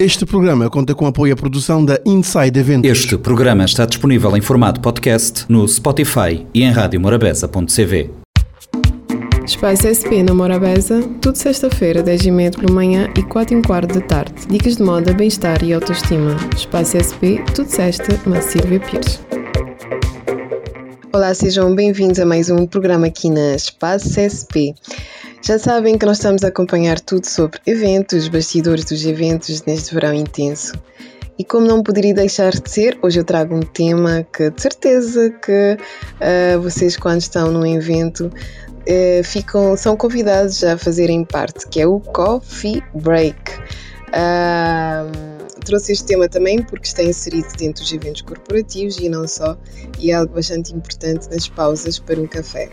Este programa conta com apoio à produção da Inside Eventos. Este programa está disponível em formato podcast no Spotify e em radiomorabeza.cv. Espaço SP na Morabeza, tudo sexta-feira, 10h30 pela manhã e 4 h quarto da tarde. Dicas de moda, bem-estar e autoestima. Espaço SP, tudo sexta, na Silvia Pires. Olá, sejam bem-vindos a mais um programa aqui na Espaço SP. Já sabem que nós estamos a acompanhar tudo sobre eventos, bastidores dos eventos neste verão intenso. E como não poderia deixar de ser, hoje eu trago um tema que de certeza que uh, vocês quando estão num evento uh, ficam, são convidados a fazerem parte, que é o Coffee Break. Uh, trouxe este tema também porque está inserido dentro dos eventos corporativos e não só, e é algo bastante importante nas pausas para um café.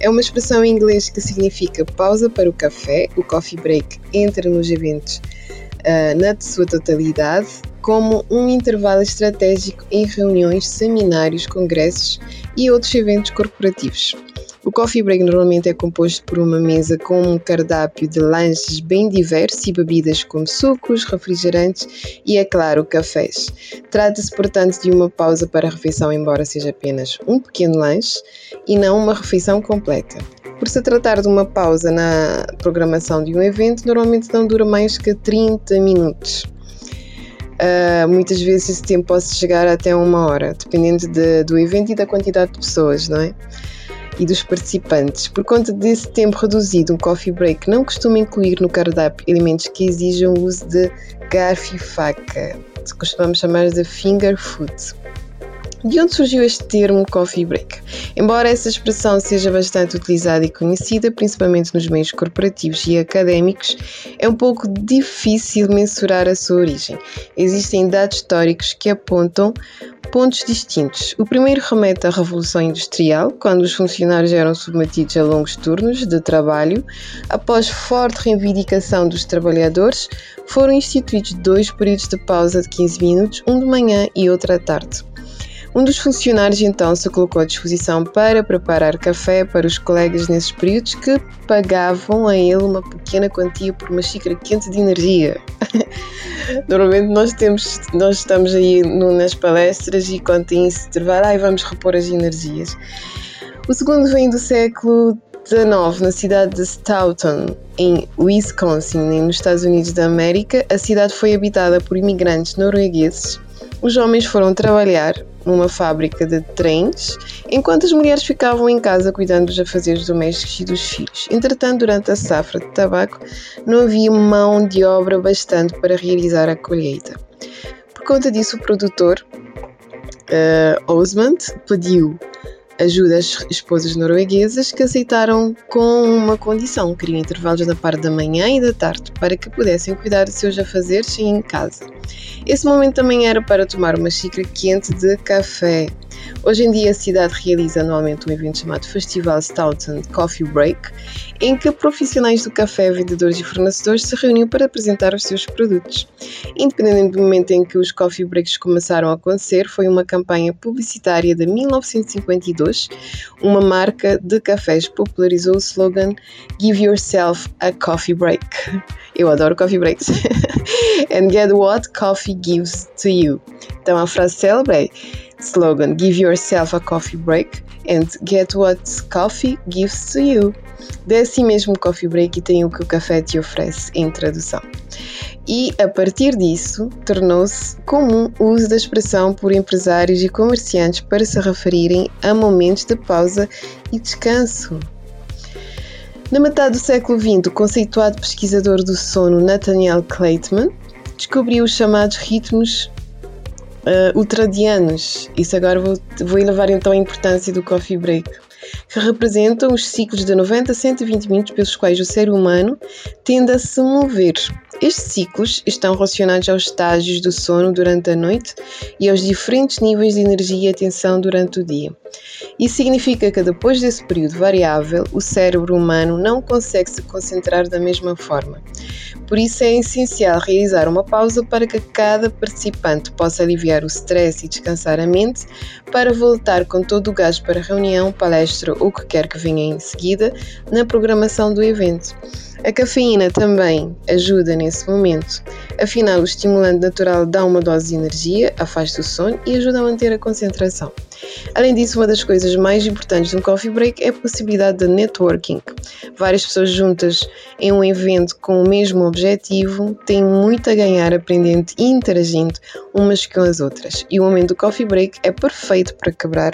É uma expressão em inglês que significa pausa para o café. O coffee break entra nos eventos uh, na sua totalidade como um intervalo estratégico em reuniões, seminários, congressos e outros eventos corporativos. O coffee break normalmente é composto por uma mesa com um cardápio de lanches bem diversos e bebidas como sucos, refrigerantes e, é claro, cafés. Trata-se, portanto, de uma pausa para a refeição, embora seja apenas um pequeno lanche e não uma refeição completa. Por se tratar de uma pausa na programação de um evento, normalmente não dura mais que 30 minutos. Uh, muitas vezes esse tempo pode chegar até uma hora, dependendo de, do evento e da quantidade de pessoas, não é? E dos participantes. Por conta desse tempo reduzido, um coffee break não costuma incluir no cardápio elementos que exijam o uso de garfo e faca, costumamos chamar de finger food. De onde surgiu este termo coffee break? Embora essa expressão seja bastante utilizada e conhecida, principalmente nos meios corporativos e académicos, é um pouco difícil mensurar a sua origem. Existem dados históricos que apontam pontos distintos. O primeiro remete à Revolução Industrial, quando os funcionários eram submetidos a longos turnos de trabalho. Após forte reivindicação dos trabalhadores, foram instituídos dois períodos de pausa de 15 minutos, um de manhã e outro à tarde. Um dos funcionários então se colocou à disposição para preparar café para os colegas nesses períodos que pagavam a ele uma pequena quantia por uma xícara quente de energia. Normalmente nós temos, nós estamos aí nas palestras e quando tem esse intervalo, ai, vamos repor as energias. O segundo vem do século XIX, na cidade de Stoughton, em Wisconsin, nos Estados Unidos da América. A cidade foi habitada por imigrantes noruegueses. Os homens foram trabalhar numa fábrica de trens, enquanto as mulheres ficavam em casa cuidando dos afazeres domésticos e dos filhos. Entretanto, durante a safra de tabaco, não havia mão de obra bastante para realizar a colheita. Por conta disso, o produtor uh, Osmond pediu ajuda às esposas norueguesas que aceitaram com uma condição: queriam intervalos da parte da manhã e da tarde para que pudessem cuidar de seus afazeres em casa. Esse momento também era para tomar uma xícara quente de café. Hoje em dia a cidade realiza anualmente um evento chamado Festival Stoughton Coffee Break, em que profissionais do café, vendedores e fornecedores se reuniam para apresentar os seus produtos. Independente do momento em que os coffee breaks começaram a acontecer, foi uma campanha publicitária de 1952. Uma marca de cafés popularizou o slogan Give yourself a coffee break. Eu adoro coffee breaks. And get what coffee gives to you. Então a frase célebre é slogan Give yourself a coffee break and get what coffee gives to you. Dê assim mesmo coffee break tem o que o café te oferece em tradução. E a partir disso, tornou-se comum o uso da expressão por empresários e comerciantes para se referirem a momentos de pausa e descanso. Na metade do século XX, o conceituado pesquisador do sono Nathaniel Kleitman descobriu os chamados ritmos uh, ultradianos. Isso agora vou, vou elevar então a importância do coffee break que representam os ciclos de 90 a 120 minutos pelos quais o ser humano tende a se mover. Estes ciclos estão relacionados aos estágios do sono durante a noite e aos diferentes níveis de energia e atenção durante o dia. Isso significa que depois desse período variável, o cérebro humano não consegue se concentrar da mesma forma. Por isso é essencial realizar uma pausa para que cada participante possa aliviar o stress e descansar a mente para voltar com todo o gás para a reunião, palestra ou o que quer que venha em seguida na programação do evento. A cafeína também ajuda nesse momento. Afinal, o estimulante natural dá uma dose de energia, afasta o sono e ajuda a manter a concentração. Além disso, uma das coisas mais importantes de um coffee break é a possibilidade de networking. Várias pessoas juntas em um evento com o mesmo objetivo têm muito a ganhar aprendendo e interagindo umas com as outras. E o momento do coffee break é perfeito para quebrar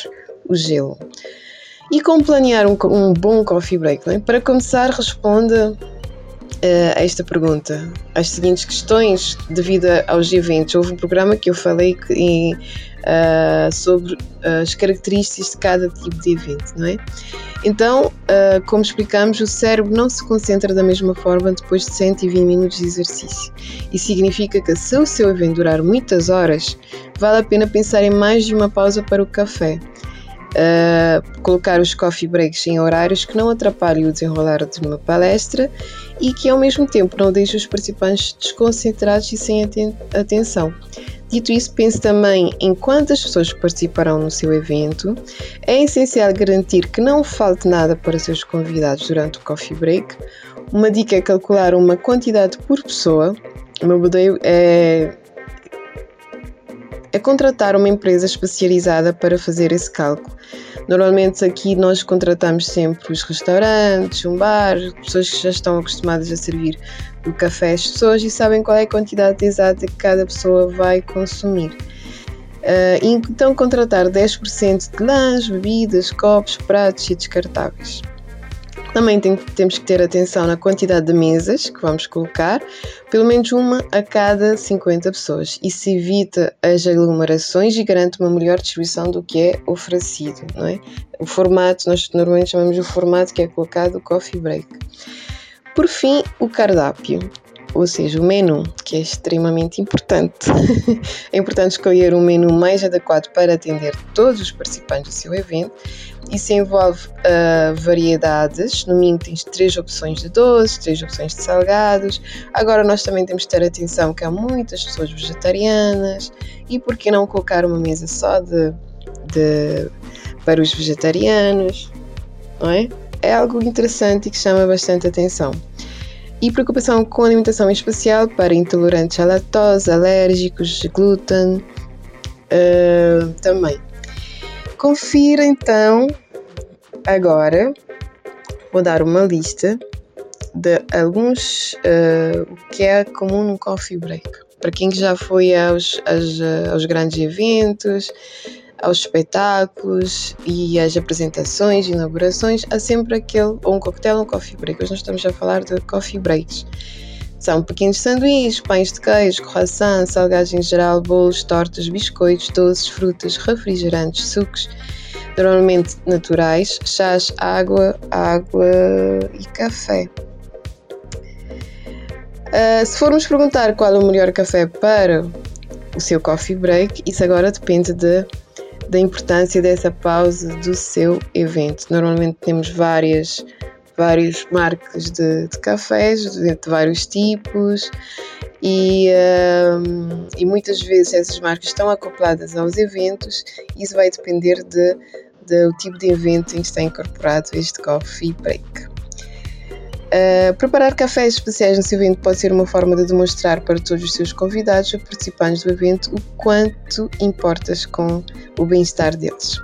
o gelo. E como planear um, um bom coffee break? É? Para começar, responda uh, a esta pergunta, as seguintes questões devido aos eventos. Houve um programa que eu falei que, uh, sobre as características de cada tipo de evento, não é? Então, uh, como explicamos, o cérebro não se concentra da mesma forma depois de 120 minutos de exercício. Isso significa que se o seu evento durar muitas horas, vale a pena pensar em mais de uma pausa para o café uh, colocar os coffee breaks em horários que não atrapalhem o desenrolar de uma palestra e que ao mesmo tempo não deixem os participantes desconcentrados e sem aten atenção. Dito isso, pense também em quantas pessoas participarão no seu evento. É essencial garantir que não falte nada para seus convidados durante o coffee break. Uma dica é calcular uma quantidade por pessoa. O meu é é contratar uma empresa especializada para fazer esse cálculo. Normalmente aqui nós contratamos sempre os restaurantes, um bar, pessoas que já estão acostumadas a servir o café às pessoas e sabem qual é a quantidade exata que cada pessoa vai consumir. Uh, então contratar 10% de lãs, bebidas, copos, pratos e descartáveis. Também tem, temos que ter atenção na quantidade de mesas que vamos colocar, pelo menos uma a cada 50 pessoas. Isso evita as aglomerações e garante uma melhor distribuição do que é oferecido, não é? O formato, nós normalmente chamamos o formato que é colocado coffee break. Por fim, o cardápio ou seja, o menu, que é extremamente importante. é importante escolher um menu mais adequado para atender todos os participantes do seu evento. Isso envolve uh, variedades, no mínimo tens três opções de doces, três opções de salgados. Agora nós também temos que ter atenção que há muitas pessoas vegetarianas e por que não colocar uma mesa só de, de para os vegetarianos, não é? É algo interessante e que chama bastante atenção e preocupação com alimentação especial para intolerantes à lactose, alérgicos, glúten uh, também. Confira então agora, vou dar uma lista de alguns uh, o que é comum no coffee break. Para quem já foi aos, aos, aos grandes eventos, aos espetáculos e às apresentações, inaugurações, há sempre aquele, ou um coquetel um coffee break. Hoje nós estamos a falar de coffee breaks. São pequenos sanduíches, pães de queijo, croissant, salgados em geral, bolos, tortas, biscoitos, doces, frutas, refrigerantes, sucos, normalmente naturais, chás, água, água e café. Uh, se formos perguntar qual é o melhor café para o seu coffee break, isso agora depende de da importância dessa pausa do seu evento. Normalmente temos várias, várias marcas de, de cafés, de, de, vários tipos, e, um, e muitas vezes essas marcas estão acopladas aos eventos. Isso vai depender de, do tipo de evento em que está incorporado este coffee break. Uh, preparar cafés especiais seu evento pode ser uma forma de demonstrar para todos os seus convidados ou participantes do evento o quanto importas com o bem-estar deles.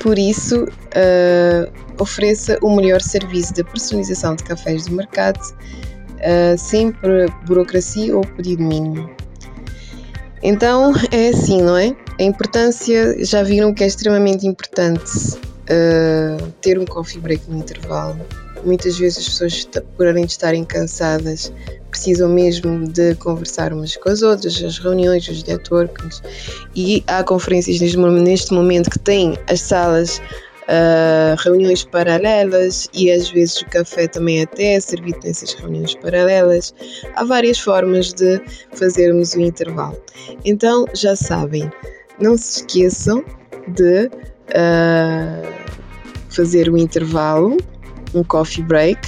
Por isso, uh, ofereça o melhor serviço de personalização de cafés do mercado, uh, sem burocracia ou pedido mínimo. Então, é assim, não é? A importância, já viram que é extremamente importante uh, ter um coffee break no intervalo. Muitas vezes as pessoas, por além de estarem cansadas, precisam mesmo de conversar umas com as outras, as reuniões, os networks. E há conferências neste momento que têm as salas Uh, reuniões paralelas e às vezes o café também até é servido nessas reuniões paralelas. Há várias formas de fazermos o intervalo. Então já sabem, não se esqueçam de uh, fazer o intervalo um coffee break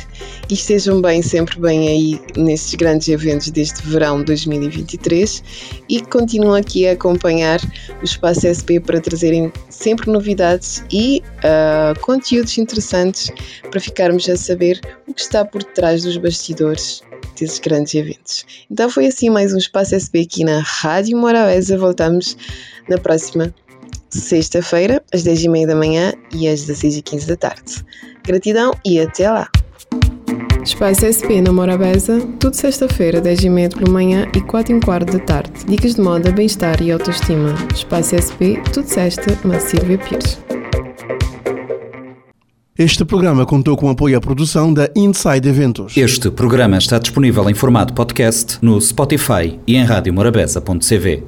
e estejam bem, sempre bem aí nestes grandes eventos deste verão 2023 e continuam aqui a acompanhar o Espaço SP para trazerem sempre novidades e uh, conteúdos interessantes para ficarmos a saber o que está por trás dos bastidores desses grandes eventos. Então foi assim mais um Espaço SP aqui na Rádio Morabeza. Voltamos na próxima sexta-feira, às 10h30 da manhã e às 16h15 da tarde. Gratidão e até lá! Espaço SP na Morabeza, tudo sexta-feira, 10h30 pela manhã e 4 h quarto da tarde. Dicas de moda, bem-estar e autoestima. Espaço SP, tudo sexta, na Silvia Pires. Este programa contou com apoio à produção da Inside Eventos. Este programa está disponível em formato podcast no Spotify e em radiomorabeza.cv.